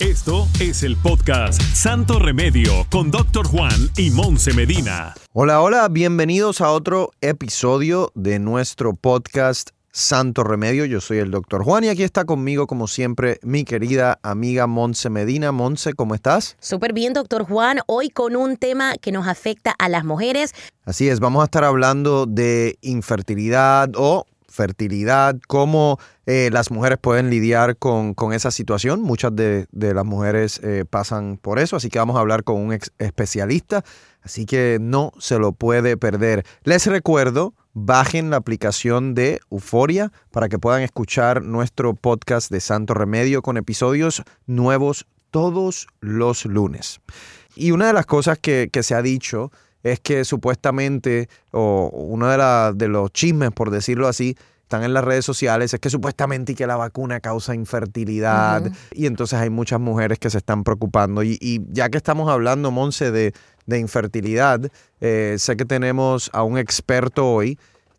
Esto es el podcast Santo Remedio con Doctor Juan y Monse Medina. Hola, hola, bienvenidos a otro episodio de nuestro podcast Santo Remedio. Yo soy el Doctor Juan y aquí está conmigo, como siempre, mi querida amiga Monse Medina. Monse, ¿cómo estás? Súper bien, doctor Juan. Hoy con un tema que nos afecta a las mujeres. Así es, vamos a estar hablando de infertilidad o fertilidad, cómo eh, las mujeres pueden lidiar con, con esa situación. Muchas de, de las mujeres eh, pasan por eso, así que vamos a hablar con un ex- especialista, así que no se lo puede perder. Les recuerdo, bajen la aplicación de Euforia para que puedan escuchar nuestro podcast de Santo Remedio con episodios nuevos todos los lunes. Y una de las cosas que, que se ha dicho es que supuestamente, o uno de, la- de los chismes, por decirlo así, están en las redes sociales, es que supuestamente que la vacuna causa infertilidad. Y entonces hay muchas mujeres que se están preocupando. Y, y ya que estamos hablando, Monse, de, de infertilidad, eh, sé que tenemos a un experto hoy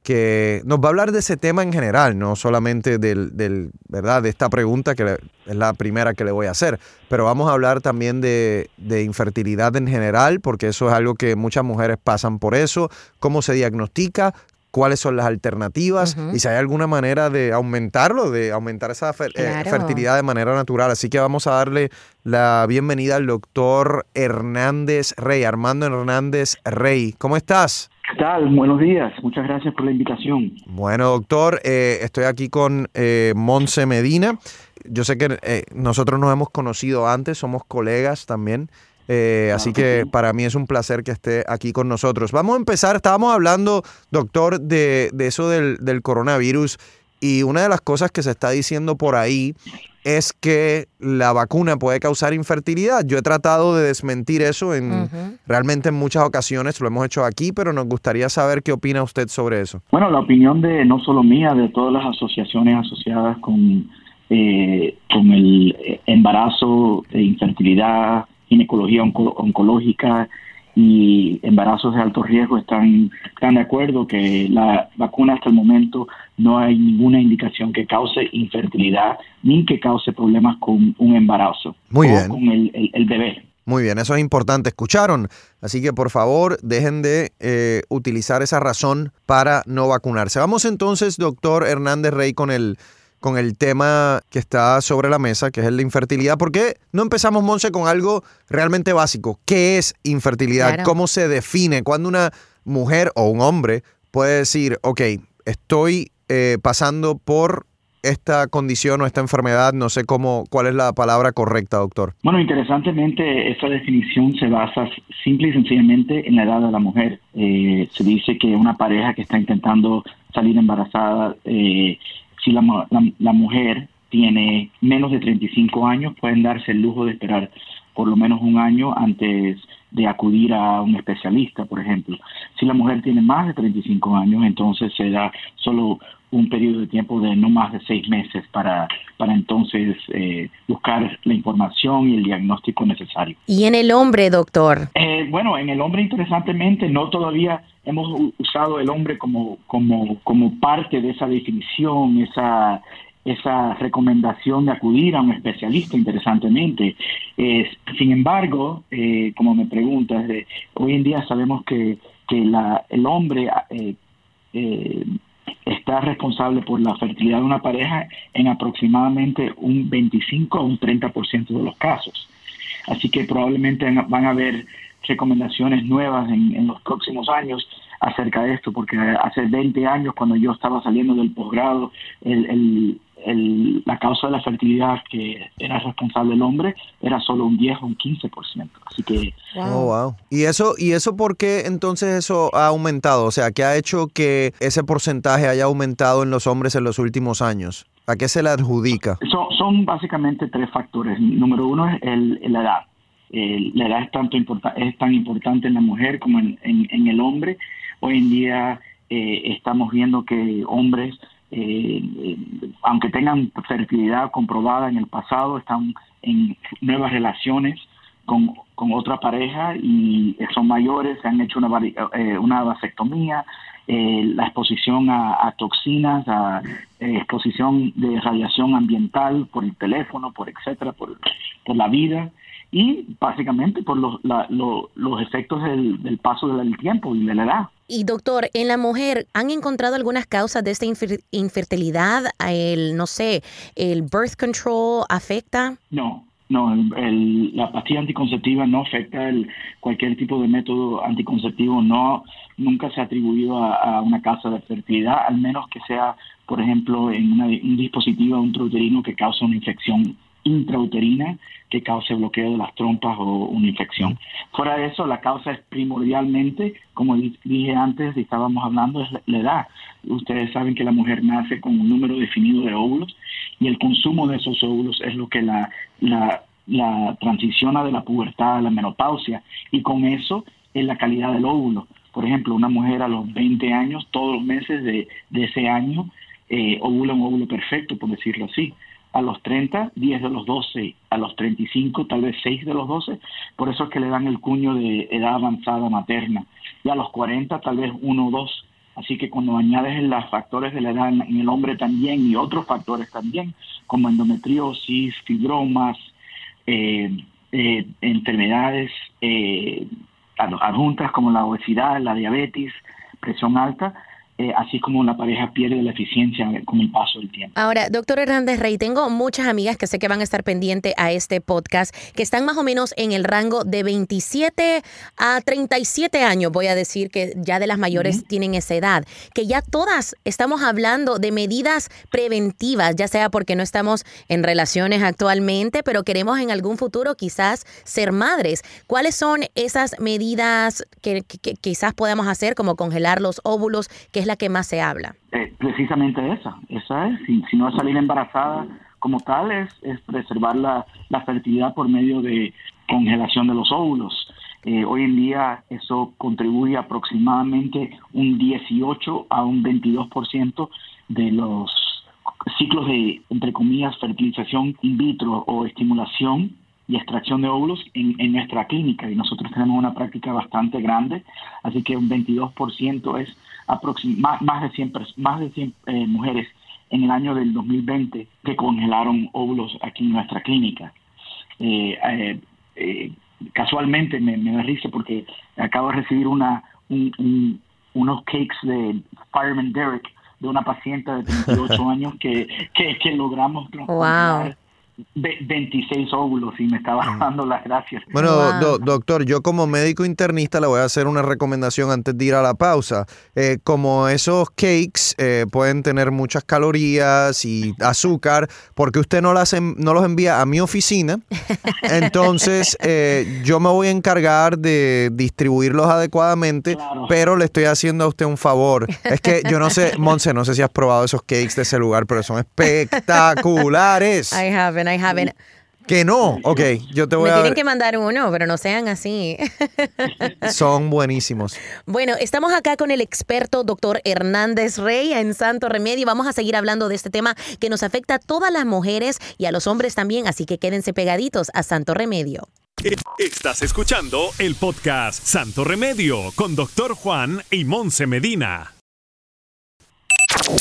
que nos va a hablar de ese tema en general, no solamente del, del, ¿verdad? de esta pregunta que le- es la primera que le voy a hacer, pero vamos a hablar también de, de infertilidad en general, porque eso es algo que muchas mujeres pasan por eso, cómo se diagnostica, cuáles son las alternativas Ujú. y si hay alguna manera de aumentarlo, de aumentar esa fer- eh, fertilidad de manera natural. Así que vamos a darle la bienvenida al doctor Hernández Rey, Armando Hernández Rey. ¿Cómo estás? ¿Qué tal? Buenos días. Muchas gracias por la invitación. Bueno, doctor, eh, estoy aquí con eh, Monse Medina. Yo sé que eh, nosotros nos hemos conocido antes, somos colegas también. eh, así que para mí es un placer que esté aquí con nosotros. Vamos a empezar, estábamos hablando, doctor, de, de eso del, del coronavirus y una de las cosas que se está diciendo por ahí es que la vacuna puede causar infertilidad. Yo he tratado de desmentir eso en realmente en muchas ocasiones, lo hemos hecho aquí, pero nos gustaría saber qué opina usted sobre eso. Bueno, la opinión de no solo mía, de todas las asociaciones asociadas con, eh, con el eh, embarazo, e infertilidad, ginecología onco- oncológica y embarazos de alto riesgo están, están de acuerdo que la vacuna hasta el momento no hay ninguna indicación que cause infertilidad ni que cause problemas con un embarazo Muy o bien. con el, el- el bebé. Muy bien, eso es importante. Escucharon. Así que por favor dejen de eh, utilizar esa razón para no vacunarse. Vamos entonces, doctor Hernández Rey, con el, con el tema que está sobre la mesa, que es el de infertilidad. ¿Por qué no empezamos, Monse, con algo realmente básico? ¿Qué es infertilidad? Claro. ¿Cómo se define? Cuando una mujer o un hombre puede decir, ok, estoy eh, pasando por esta condición o esta enfermedad, no sé cómo, cuál es la palabra correcta, doctor. Bueno, interesantemente, esta definición se basa simple y sencillamente en la edad de la mujer. Eh, se dice que una pareja que está intentando salir embarazada, eh, si la, la- la mujer tiene menos de 35 años, pueden darse el lujo de esperar por lo menos un año antes de acudir a un especialista, por ejemplo. Si la mujer tiene más de 35 años, entonces se da solo un periodo de tiempo de no más de seis meses para, para entonces eh, buscar la información y el diagnóstico necesario. Y en el hombre, doctor. Eh, bueno, en el hombre, interesantemente, no todavía hemos usado el hombre como, como, como parte de esa definición, esa, esa recomendación de acudir a un especialista, interesantemente. Sin embargo, eh, como me preguntas, hoy en día sabemos que, que el hombre eh, eh, está responsable por la fertilidad de una pareja en aproximadamente un 25 a un 30% de los casos. Así que probablemente van a haber recomendaciones nuevas en, en los próximos años acerca de esto, porque hace 20 años, cuando yo estaba saliendo del posgrado, el, el, el, la causa de la fertilidad que era responsable el hombre era solo un 10 o un 15%. Así que Oh, wow. ¿Y eso, ¿Y eso por qué entonces eso ha aumentado? O sea, ¿qué ha hecho que ese porcentaje haya aumentado en los hombres en los últimos años? ¿A qué se le adjudica? son, son básicamente tres factores. Número uno es el, la edad. Eh, la edad es, tanto importa- es tan importante en la mujer como en, en- en el hombre. Hoy en día eh, estamos viendo que hombres, eh, eh, aunque tengan fertilidad comprobada en el pasado, están en nuevas relaciones con, con otra pareja y son mayores, se han hecho una, eh, una vasectomía, eh, la exposición a, toxinas, a exposición de radiación ambiental por el teléfono, por etcétera, por, por la vida y básicamente por los, los efectos del, del paso del tiempo y de la edad. Y doctor, en la mujer, ¿han encontrado algunas causas de esta infertilidad? El, no sé, ¿el birth control afecta? No, no, el, la pastilla anticonceptiva no afecta el, cualquier tipo de método anticonceptivo, no nunca se ha atribuido a, una causa de fertilidad, al menos que sea, por ejemplo, en un dispositivo intrauterino que causa una infección intrauterina que cause bloqueo de las trompas o una infección. Fuera de eso, la causa es primordialmente, como dije antes, y estábamos hablando, es la edad. Ustedes saben que la mujer nace con un número definido de óvulos y el consumo de esos óvulos es lo que la, la, la transiciona de la pubertad a la menopausia y con eso es la calidad del óvulo. Por ejemplo, una mujer a los 20 años, todos los meses de, de ese año, eh, ovula un óvulo perfecto, por decirlo así a los 30, 10 de los 12, a los 35, tal vez 6 de los 12, por eso es que le dan el cuño de edad avanzada materna, y a los 40 tal vez 1 o 2, así que cuando añades los factores de la edad en el hombre también y otros factores también, como endometriosis, fibromas, eh, eh, enfermedades eh, adjuntas como la obesidad, la diabetes, presión alta, eh, así como la pareja pierde la eficiencia con el paso del tiempo. Ahora, doctor Hernández Rey, tengo muchas amigas que sé que van a estar pendientes a este podcast, que están más o menos en el rango de 27 a 37 años, voy a decir que ya de las mayores tienen esa edad, que ya todas estamos hablando de medidas preventivas, ya sea porque no estamos en relaciones actualmente, pero queremos en algún futuro quizás ser madres. ¿Cuáles son esas medidas que, quizás podamos hacer, como congelar los óvulos, que es la que más se habla? Eh, precisamente esa, esa es. Si, si, no es salir embarazada como tal, es, es preservar la, la, fertilidad por medio de congelación de los óvulos. Eh, hoy en día eso contribuye aproximadamente un 18 a un 22% de los ciclos de, entre comillas, fertilización in vitro o estimulación y extracción de óvulos en, en, nuestra clínica y nosotros tenemos una práctica bastante grande, así que un 22% es más, más de 100, más de 100 eh, mujeres en el año del 2020 que congelaron óvulos aquí en nuestra clínica. Eh, eh, casualmente me, me da risa porque acabo de recibir una, unos cakes de Fireman Derek de una paciente de 38 años que, que, que logramos wow. 26 óvulos y me estaba ah. dando las gracias. Bueno, doctor, yo como médico internista le voy a hacer una recomendación antes de ir a la pausa. Eh, como esos cakes eh, pueden tener muchas calorías y azúcar, porque usted no, las no los envía a mi oficina, entonces eh, yo me voy a encargar de distribuirlos adecuadamente, pero le estoy haciendo a usted un favor. Es que yo no sé, Monse, no sé si has probado esos cakes de ese lugar, pero son espectaculares. I haven't. I haven't. Que no, ok, yo te voy Me a... tienen que mandar uno, pero no sean así. Son buenísimos. Bueno, estamos acá con el experto doctor Hernández Rey en Santo Remedio. Vamos a seguir hablando de este tema que nos afecta a todas las mujeres y a los hombres también, así que quédense pegaditos a Santo Remedio. Estás escuchando el podcast Santo Remedio con doctor Juan y Monse Medina.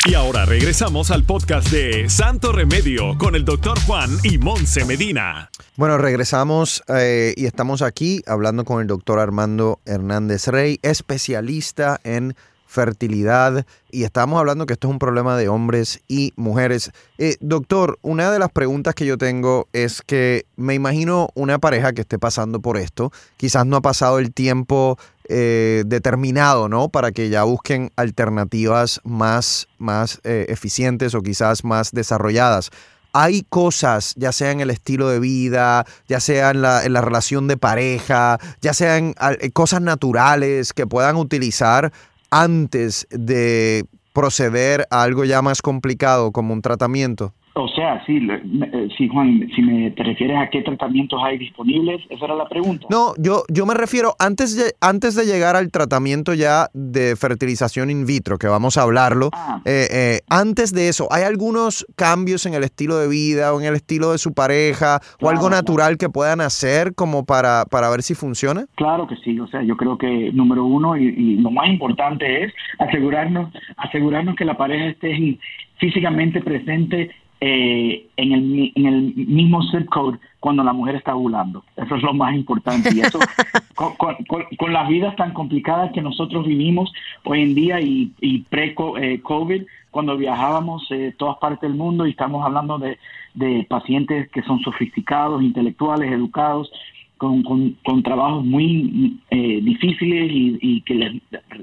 Y ahora regresamos al podcast de Santo Remedio con el doctor Juan y Monse Medina. Bueno, regresamos eh, y estamos aquí hablando con el doctor Armando Hernández Rey, especialista en fertilidad y estamos hablando que esto es un problema de hombres y mujeres. Eh, doctor, una de las preguntas que yo tengo es que me imagino una pareja que esté pasando por esto, quizás no ha pasado el tiempo eh, determinado, ¿no? Para que ya busquen alternativas más, más eh, eficientes o quizás más desarrolladas. Hay cosas, ya sea en el estilo de vida, ya sea en la, en la relación de pareja, ya sean cosas naturales que puedan utilizar antes de proceder a algo ya más complicado como un tratamiento. O sea, sí, eh, sí, Juan, si me te refieres a qué tratamientos hay disponibles, esa era la pregunta. No, yo, yo me refiero antes de, antes de llegar al tratamiento ya de fertilización in vitro, que vamos a hablarlo, Ah. eh, eh, antes de eso, ¿hay algunos cambios en el estilo de vida o en el estilo de su pareja o algo Claro, natural que puedan hacer como para, para ver si funciona? Claro que sí, o sea, yo creo que número uno y, y lo más importante es asegurarnos, asegurarnos que la pareja esté físicamente presente eh, en, el, en el mismo zip code cuando la mujer está ovulando. Eso es lo más importante. Y eso, con, con- con- con las vidas tan complicadas que nosotros vivimos hoy en día y, y pre-COVID, cuando viajábamos eh, todas partes del mundo y estamos hablando de, de pacientes que son sofisticados, intelectuales, educados, con, con, con trabajos muy eh, difíciles y, y que les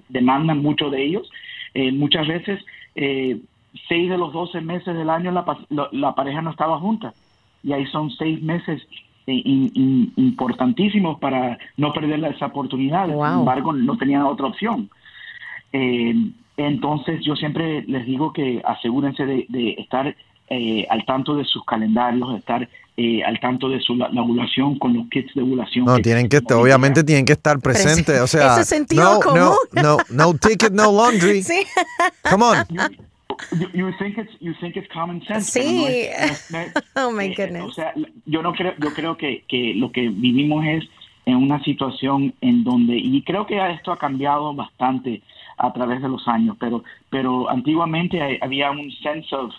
demandan mucho de ellos. Eh, muchas veces, eh, seis de los 12 meses del año la, pa- la, la pareja no estaba junta. Y ahí son seis meses in- in- importantísimos para no perder esa oportunidad. Wow. Sin embargo, no tenían otra opción. Eh, entonces, yo siempre les digo que asegúrense de, de estar eh, al tanto de sus calendarios, de estar eh, al tanto de su la, la ovulación con los kits de ovulación. No, que- tienen que, obviamente tienen que estar presentes, o sea, no, no, común. no, no ticket, no laundry. Sí. Come on. You, you think it's you think it's common sense. Sí. no es- no es- Oh, my eh, goodness. O sea, yo no creo yo creo que, que lo que vivimos es en una situación en donde y creo que esto ha cambiado bastante a través de los años, pero pero antiguamente hay- había un sense of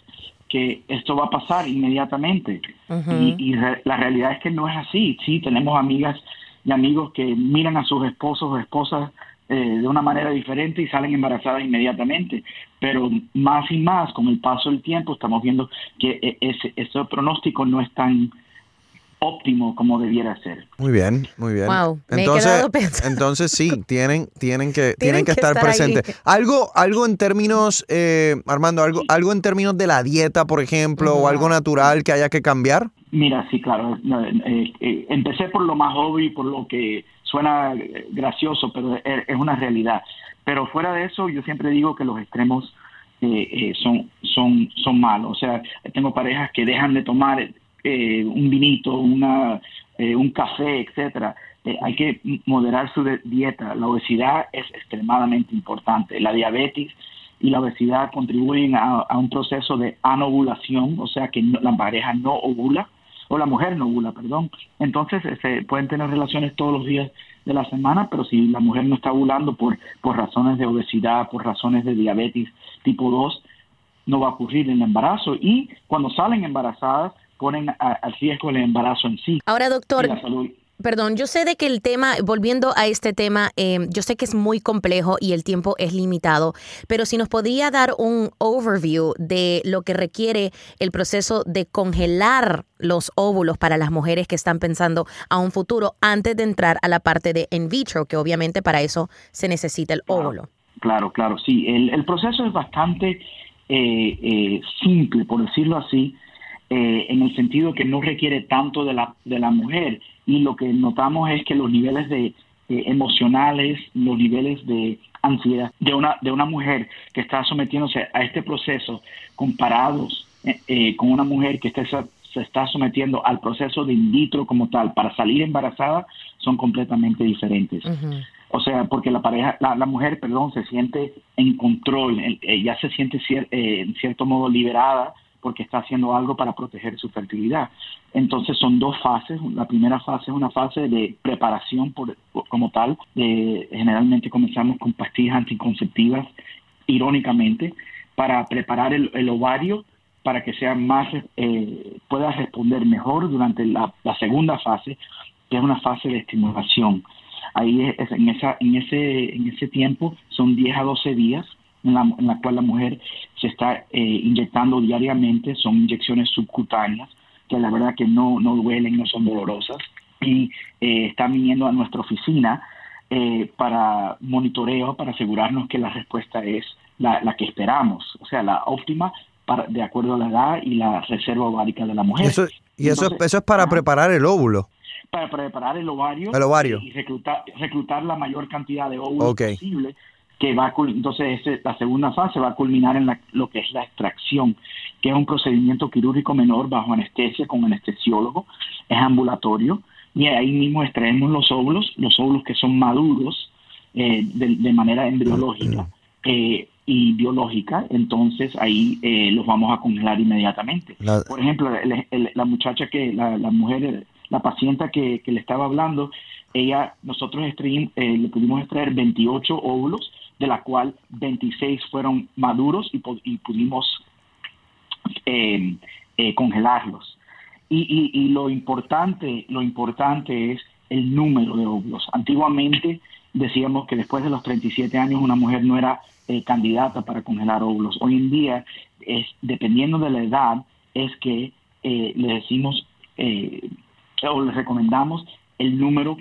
que esto va a pasar inmediatamente y, y re- la realidad es que no es así. Sí, tenemos amigas y amigos que miran a sus esposos o esposas eh, de una manera diferente y salen embarazadas inmediatamente. Pero más y más, con el paso del tiempo, estamos viendo que e- ese, ese pronóstico no es tan óptimo como debiera ser. Muy bien, muy bien. Wow, entonces, entonces sí, tienen, tienen que, tienen que que estar, estar ahí. presentes. Algo, algo en términos, eh, Armando, algo, algo en términos de la dieta, por ejemplo, o algo natural que haya que cambiar. Mira, sí, claro. eh, eh, empecé por lo más obvio y por lo que suena eh, gracioso, pero es, es una realidad. Pero fuera de eso, yo siempre digo que los extremos eh, eh, son, son, son malos. O sea, tengo parejas que dejan de tomar eh, un vinito, una, eh, un café, etcétera. Hay que moderar su dieta. La obesidad es extremadamente importante. La diabetes y la obesidad contribuyen a, a un proceso de anovulación, o sea que no- la pareja no ovula, o la mujer no ovula, perdón. Entonces se pueden tener relaciones todos los días de la semana, pero si la mujer no está ovulando por, por razones de obesidad, por razones de diabetes tipo 2, no va a ocurrir el embarazo. Y cuando salen embarazadas, ponen al riesgo el embarazo en sí. Ahora, y doctor, la salud. Perdón, yo sé de que el tema, volviendo a este tema, eh, yo sé que es muy complejo y el tiempo es limitado, pero si nos podría dar un overview de lo que requiere el proceso de congelar los óvulos para las mujeres que están pensando a un futuro antes de entrar a la parte de in vitro, que obviamente para eso se necesita el óvulo. Claro, claro, sí. El, el proceso es bastante eh, eh, simple, por decirlo así, eh, en el sentido que no requiere tanto de la, de la mujer. Y lo que notamos es que los niveles de, eh, emocionales, los niveles de ansiedad de una, de una mujer que está sometiéndose a este proceso comparados eh, eh, con una mujer que está, se está sometiendo al proceso de in vitro como tal para salir embarazada son completamente diferentes. O sea, porque la pareja, la, la mujer, perdón, se siente en control, ella se siente cier- eh, en cierto modo liberada porque está haciendo algo para proteger su fertilidad. Entonces son dos fases. La primera fase es una fase de preparación como tal. Generalmente comenzamos con pastillas anticonceptivas, irónicamente, para preparar el, ovario para que sea más, eh, pueda responder mejor durante la, la segunda fase, que es una fase de estimulación. Ahí en ese tiempo son 10 a 12 días en la, en la cual la mujer se está eh, inyectando diariamente, son inyecciones subcutáneas, que la verdad que no, no duelen, no son dolorosas, y eh, están viniendo a nuestra oficina eh, para monitoreo, para asegurarnos que la respuesta es la, la que esperamos, o sea, la óptima para, de acuerdo a la edad y la reserva ovárica de la mujer. Eso, y eso, Entonces, eso es para preparar el óvulo. para preparar el ovario, El ovario. y reclutar, reclutar la mayor cantidad de óvulos posible que va a cul- entonces ese- la segunda fase va a culminar en la- lo que es la extracción que es un procedimiento quirúrgico menor bajo anestesia con anestesiólogo, es ambulatorio y ahí mismo extraemos los óvulos, los óvulos que son maduros eh, de, manera embriológica eh, y biológica, entonces ahí eh, los vamos a congelar inmediatamente. Por ejemplo, la muchacha que, la, mujer, la paciente que, le estaba hablando, ella, nosotros le pudimos extraer 28 óvulos, de la cual 26 fueron maduros y, y pudimos congelarlos. Y, y, lo importante, lo importante es el número de óvulos. Antiguamente decíamos que después de los 37 años una mujer no era eh, candidata para congelar óvulos. Hoy en día, es, dependiendo de la edad, es que eh, le decimos eh, o le recomendamos el número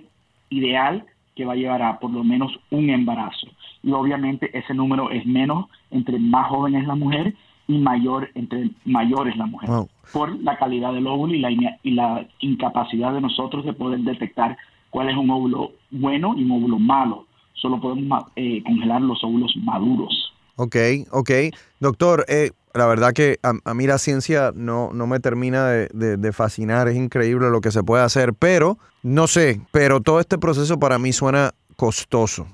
ideal que va a llevar a por lo menos un embarazo. Y obviamente ese número es menos entre más joven es la mujer y mayor entre mayores la mujer, por la calidad del óvulo y la, y la incapacidad de nosotros de poder detectar cuál es un óvulo bueno y un óvulo malo. Solo podemos eh, congelar los óvulos maduros. Ok, ok. Doctor, eh, la verdad que a, mí la ciencia no, no me termina de, de, fascinar, es increíble lo que se puede hacer, pero no sé, pero todo este proceso para mí suena costoso.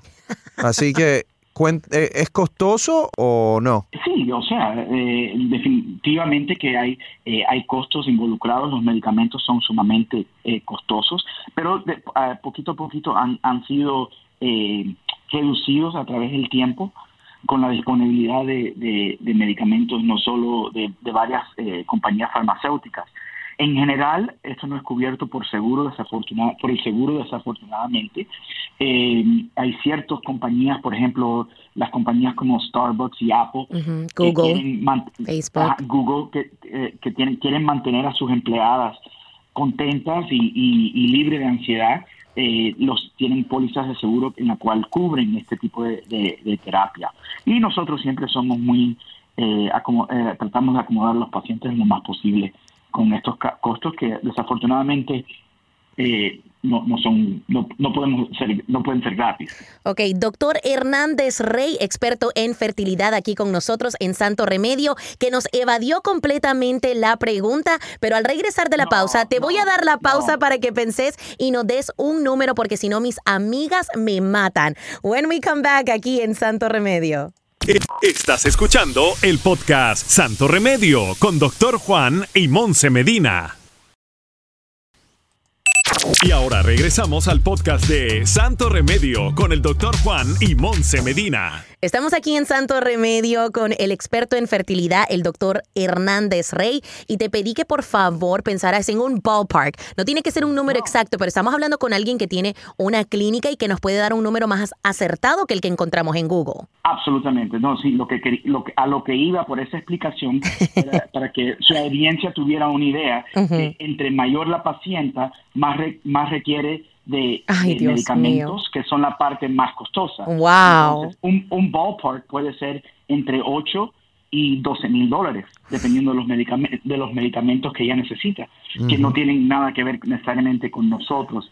Así que eh, ¿Es costoso o no? Sí, o sea, eh, definitivamente que hay, eh, hay costos involucrados, los medicamentos son sumamente costosos, pero poquito a poquito han, han sido reducidos a través del tiempo con la disponibilidad de, de, medicamentos no solo de, de varias compañías farmacéuticas. En general, esto no es cubierto por seguro desafortunado, por el seguro desafortunadamente. Eh, hay ciertas compañías, por ejemplo, las compañías como Starbucks y Apple, Google, Facebook, Google, que, eh, que tienen, quieren mantener a sus empleadas contentas y, y, libres de ansiedad. Eh, los tienen pólizas de seguro en la cual cubren este tipo de, de terapia. Y nosotros siempre somos muy, tratamos de acomodar a los pacientes lo más posible con estos costos que desafortunadamente eh, no, no, son, no, no, podemos ser, no pueden ser gratis. Ok, doctor Hernández Rey, experto en fertilidad aquí con nosotros en Santo Remedio, que nos evadió completamente la pregunta, pero al regresar de la pausa, te voy a dar la pausa para que penses y nos des un número, porque si no, mis amigas me matan. When we come back aquí en Santo Remedio. Estás escuchando el podcast Santo Remedio con Doctor Juan y Monse Medina. Y ahora regresamos al podcast de Santo Remedio con el doctor Juan y Monse Medina. Estamos aquí en Santo Remedio con el experto en fertilidad, el doctor Hernández Rey, y te pedí que por favor pensaras en un ballpark. No tiene que ser un número exacto, pero estamos hablando con alguien que tiene una clínica y que nos puede dar un número más acertado que el que encontramos en Google. Absolutamente, no, sí, lo que, lo a lo que iba por esa explicación, para que su audiencia tuviera una idea, que entre mayor la paciente, más, más requiere de, medicamentos que son la parte más costosa. Wow. un, un, ballpark puede ser entre 8 y 12 mil dólares, dependiendo de los, medicamentos, de los medicamentos que ella necesita, que no tienen nada que ver necesariamente con nosotros.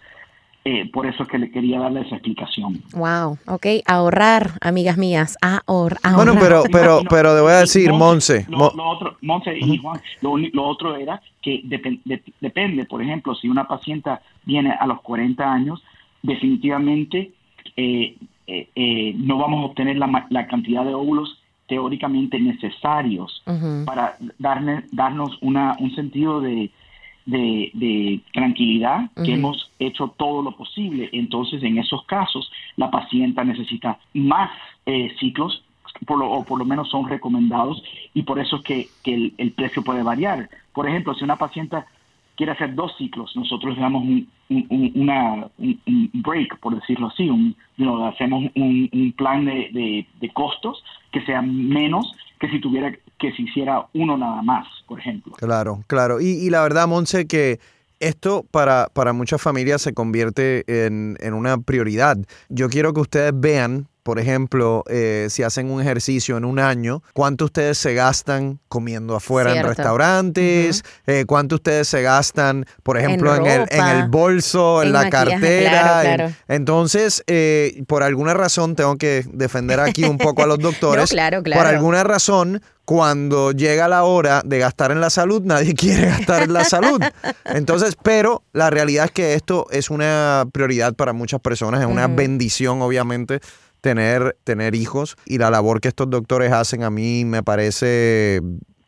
Eh, por eso es que le quería darle esa explicación. Wow, ok, ahorrar, amigas mías, ahorrar. Bueno, pero, pero, pero te voy a decir, Monse. Lo, otro, Monse y Juan, lo, otro era que depende, por ejemplo, si una paciente viene a los 40 años, definitivamente eh, eh, no vamos a obtener la, la, cantidad de óvulos teóricamente necesarios para darle, darnos una, un sentido de, de, tranquilidad, que hemos hecho todo lo posible. Entonces, en esos casos, la paciente necesita más eh, ciclos, por lo, o por lo menos son recomendados, y por eso es que, que el, precio puede variar. Por ejemplo, si una paciente quiere hacer dos ciclos, nosotros le damos un, una, un, break, por decirlo así, un, hacemos un, plan de, de, costos que sea menos que si tuviera que se hiciera uno nada más, por ejemplo. Claro, claro. Y, la verdad, Monse, que esto para, para muchas familias se convierte en, en, una prioridad. Yo quiero que ustedes vean por ejemplo, eh, si hacen un ejercicio en un año, cuánto ustedes se gastan comiendo afuera en restaurantes, Eh, cuánto ustedes se gastan, por ejemplo, en, el, en el bolso, en, en la maquillaje, cartera. claro, claro. entonces, eh, por alguna razón, tengo que defender aquí un poco a los doctores. No, claro, Por alguna razón, cuando llega la hora de gastar en la salud, nadie quiere gastar en la salud. Entonces, pero la realidad es que esto es una prioridad para muchas personas, es una bendición, obviamente, tener, tener hijos. Y la labor que estos doctores hacen a mí me parece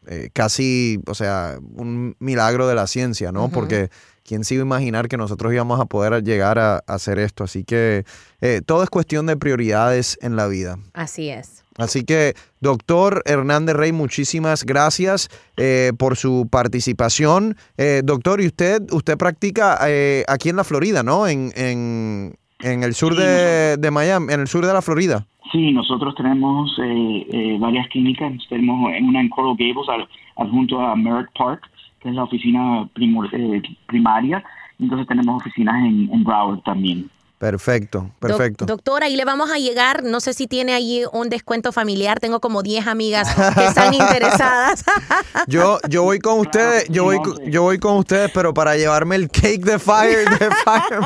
eh, casi, o sea, un milagro de la ciencia, ¿no? Porque quién se iba a imaginar que nosotros íbamos a poder llegar a, a hacer esto. Así que eh, todo es cuestión de prioridades en la vida. Así es. Así que, doctor Hernández Rey, muchísimas gracias eh, por su participación. Eh, doctor, y usted, usted practica eh, aquí en la Florida, ¿no? En, en, en el sur Sí, de, de Miami, en el sur de la Florida. Sí, nosotros tenemos eh, eh, varias clínicas. Tenemos en una en Coral Gables, al- adjunto a Merritt Park, que es la oficina primor- eh, primaria. Entonces tenemos oficinas en, en Broward también. Perfecto, perfecto. doctora, ahí le vamos a llegar. No sé si tiene allí un descuento familiar. Tengo como 10 amigas que están interesadas. Yo, yo voy con ustedes, yo voy, con- yo voy con ustedes, pero para llevarme el cake de fire, de fire.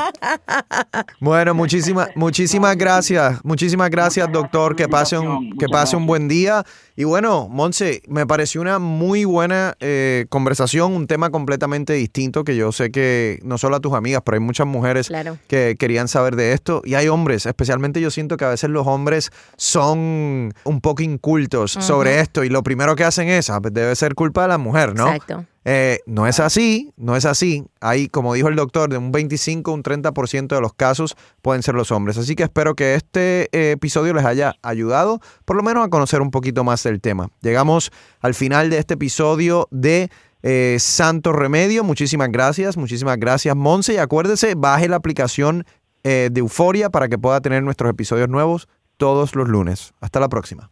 Bueno, muchísimas, muchísimas gracias, muchísimas gracias, doctor. Que pase un, que pase un buen día. Y bueno, Monse, me pareció una muy buena eh, conversación, un tema completamente distinto que yo sé que no solo a tus amigas, pero hay muchas mujeres Claro. que querían saber de esto. Y hay hombres, especialmente yo siento que a veces los hombres son un poco incultos sobre esto y lo primero que hacen es, ah, pues debe ser culpa de la mujer, ¿no? Exacto. Eh, no es así, no es así. Hay, como dijo el doctor, de un 25 a un 30% de los casos pueden ser los hombres. Así que espero que este eh, episodio les haya ayudado, por lo menos a conocer un poquito más del tema. Llegamos al final de este episodio de eh, Santo Remedio. Muchísimas gracias, muchísimas gracias, Monse. Y acuérdese, baje la aplicación eh, de Euforia para que pueda tener nuestros episodios nuevos todos los lunes. Hasta la próxima.